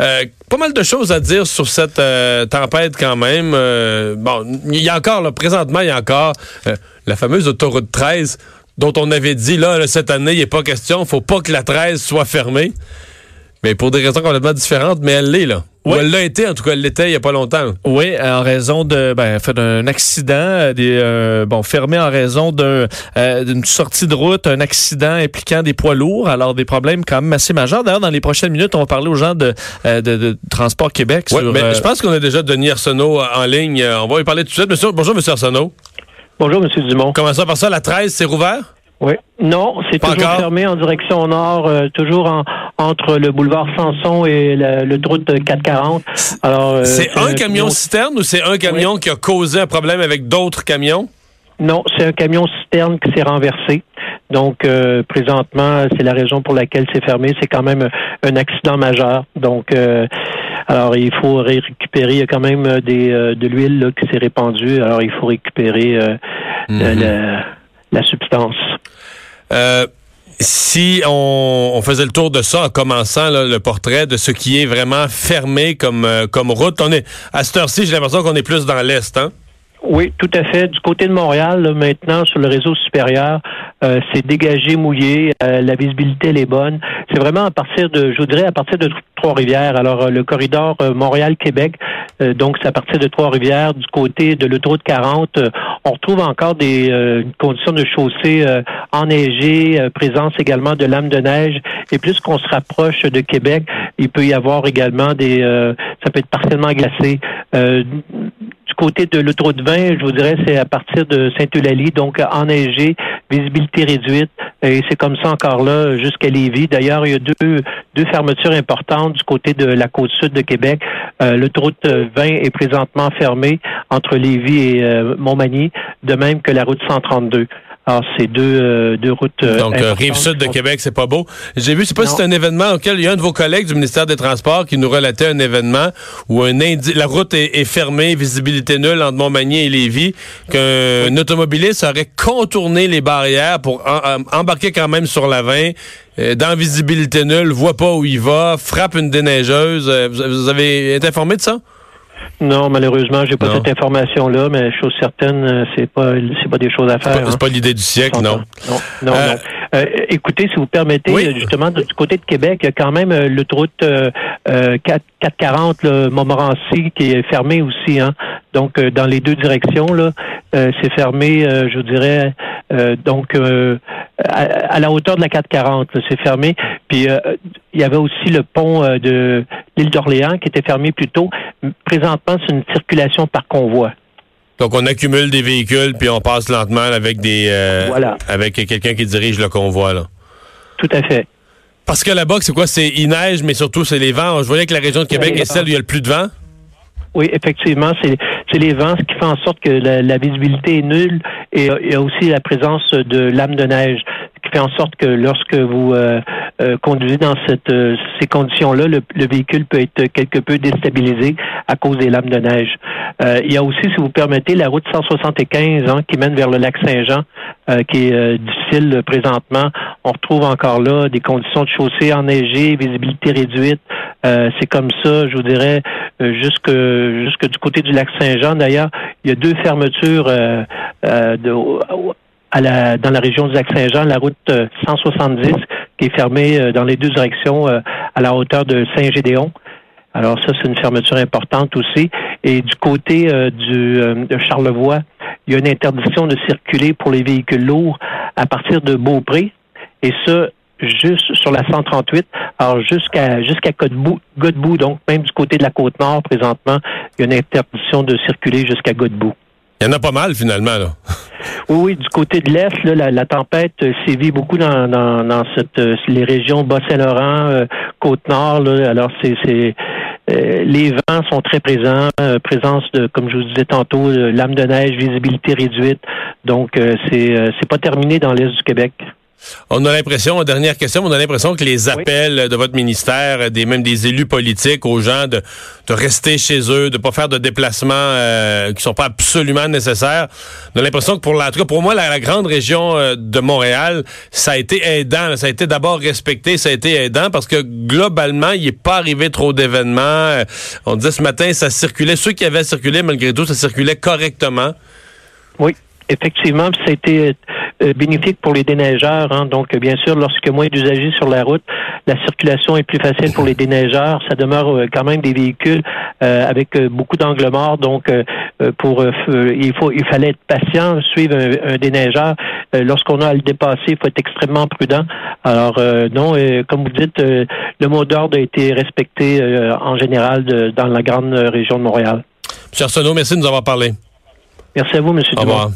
Euh, pas mal de choses à dire sur cette euh, tempête quand même. Euh, bon, il y a encore, là, présentement, il y a encore la fameuse autoroute 13 dont on avait dit, là, cette année, il n'est pas question, faut pas que la 13 soit fermée. Mais pour des raisons complètement différentes, mais elle l'est, là. Ou elle l'a été, en tout cas, elle l'était il n'y a pas longtemps. Oui, en raison de ben, fait d'un accident, euh, des, euh, bon, fermé en raison euh, d'une sortie de route, un accident impliquant des poids lourds, alors des problèmes quand même assez majeurs. D'ailleurs, dans les prochaines minutes, on va parler aux gens de, de, de Transport Québec. Oui, sur, mais je pense qu'on a déjà Denis Arsenault en ligne. On va lui parler tout de suite. Monsieur, bonjour, Monsieur Arsenault. Bonjour, M. Dumont. Comment ça, par ça, la 13, c'est rouvert? Oui. Non, c'est Pas toujours encore? fermé en direction nord, euh, toujours en- entre le boulevard Samson et le, le route 440. Alors, euh, c'est un camion camion- citerne ou c'est un camion qui a causé un problème avec d'autres camions? Non, c'est un camion citerne qui s'est renversé. Donc, euh, présentement, c'est la raison pour laquelle c'est fermé. C'est quand même un accident majeur. Donc, euh, alors, il faut ré- récupérer. Il y a quand même des, euh, de l'huile qui s'est répandue. Alors, il faut récupérer Mhm. la, la substance. Si on, faisait le tour de ça en commençant le portrait de ce qui est vraiment fermé comme, euh, comme route, on est à cette heure-ci, j'ai l'impression qu'on est plus dans l'est, hein? Oui, tout à fait. Du côté de Montréal, maintenant, sur le réseau supérieur, euh, c'est dégagé, mouillé, euh, la visibilité elle est bonne. C'est vraiment à partir de, je vous dirais, à partir de Trois-Rivières. Alors, le corridor Montréal-Québec, donc c'est à partir de Trois-Rivières, du côté de l'autoroute 40, euh, on retrouve encore des conditions de chaussée enneigées, euh, présence également de lames de neige. Et plus qu'on se rapproche de Québec, il peut y avoir également des, euh, ça peut être partiellement glacé. Euh, du côté de l'autoroute 20, je vous dirais, c'est à partir de Saint-Eulalie, donc enneigé, visibilité réduite, et c'est comme ça encore là jusqu'à Lévis. D'ailleurs, il y a deux, deux fermetures importantes du côté de la côte sud de Québec. Euh, l'autoroute 20 est présentement fermée entre Lévis et euh, Montmagny, de même que la route 132. Alors, c'est deux, euh, deux routes. euh, Donc, euh, rive sud de Québec, c'est pas beau. J'ai vu, c'est pas si c'est un événement auquel il y a un de vos collègues du ministère des Transports qui nous relatait un événement où un indi- la route est, est fermée, visibilité nulle entre Montmagny et Lévis, qu'un automobiliste aurait contourné les barrières pour en- embarquer quand même sur la 20, euh, dans visibilité nulle, voit pas où il va, frappe une déneigeuse. Vous, vous avez été informé de ça? Non, malheureusement, j'ai pas Non. cette information-là, mais chose certaine, euh, c'est pas, c'est pas des choses à faire. C'est pas, hein. pas l'idée du siècle, non. Non, non, Euh, non. Euh, écoutez, si vous permettez, Oui. justement, du côté de Québec, il y a quand même euh, l'autoroute euh, euh, 4, 440, là, Montmorency, qui est fermée aussi. Hein. Donc, euh, dans les deux directions, là, euh, c'est fermé, euh, je vous dirais, euh, donc euh, à, à la hauteur de la 440, là, c'est fermé. Puis, euh, il y avait aussi le pont de l'île d'Orléans qui était fermé plus tôt. Présentement, c'est une circulation par convoi. Donc, on accumule des véhicules, puis on passe lentement avec des euh, Voilà. avec quelqu'un qui dirige le convoi, là. Tout à fait. Parce que là-bas, c'est quoi? C'est il neige, mais surtout, c'est les vents. Je voyais que la région de Québec est celle où il y a le plus de vent. Oui, effectivement, c'est c'est les vents ce qui fait en sorte que la, la visibilité est nulle et il y a aussi la présence de lames de neige, ce qui fait en sorte que lorsque vous euh, euh, conduisez dans cette, euh, ces conditions-là, le, le véhicule peut être quelque peu déstabilisé à cause des lames de neige. Euh, il y a aussi, si vous permettez, la route 175 hein, qui mène vers le lac Saint-Jean, euh, qui est euh, difficile présentement. On retrouve encore là des conditions de chaussée enneigées, visibilité réduite. C'est comme ça, je vous dirais, jusque jusque du côté du lac Saint-Jean. D'ailleurs, il y a deux fermetures dans la région du lac Saint-Jean, la route euh, 170 qui est fermée euh, dans les deux directions euh, à la hauteur de Saint-Gédéon. Alors ça, c'est une fermeture importante aussi. Et du côté euh, du, de Charlevoix, il y a une interdiction de circuler pour les véhicules lourds à partir de Beaupré. Et ça, juste sur la 138, alors jusqu'à jusqu'à Godbout, donc même du côté de la côte nord présentement, il y a une interdiction de circuler jusqu'à Godbout. Il y en a pas mal, finalement, là. Oui, oui, du côté de l'Est, la, tempête euh, sévit beaucoup dans, cette, euh, les régions Bas-Saint-Laurent, euh, Côte-Nord. Alors, c'est les vents sont très présents, présence de, comme je vous disais tantôt, lame de neige, visibilité réduite. Donc, c'est pas terminé dans l'est du Québec. On a l'impression, dernière question, on a l'impression que les appels de votre ministère, des même des élus politiques aux gens de, de rester chez eux, de pas faire de déplacements euh, qui sont pas absolument nécessaires. On a l'impression que pour la, pour moi, la, grande région euh, de Montréal, ça a été aidant. Ça a été d'abord respecté, ça a été aidant parce que globalement, il n'est pas arrivé trop d'événements. Euh, on disait ce matin, ça circulait. Ceux qui avaient circulé, malgré tout, ça circulait correctement. Oui, effectivement, ça a été euh, bénéfique pour les déneigeurs. Hein. Donc, bien sûr, lorsque moins d'usagers sur la route, la circulation est plus facile pour les déneigeurs. Ça demeure euh, quand même des véhicules euh, avec beaucoup d'angles morts. Donc, pour il faut il fallait être patient, suivre un, déneigeur. Lorsqu'on a à le dépasser, il faut être extrêmement prudent. Alors, non, comme vous dites, le mot d'ordre a été respecté en général dans la grande région de Montréal. M. Arsenault, merci de nous avoir parlé. Merci à vous, M. Au revoir.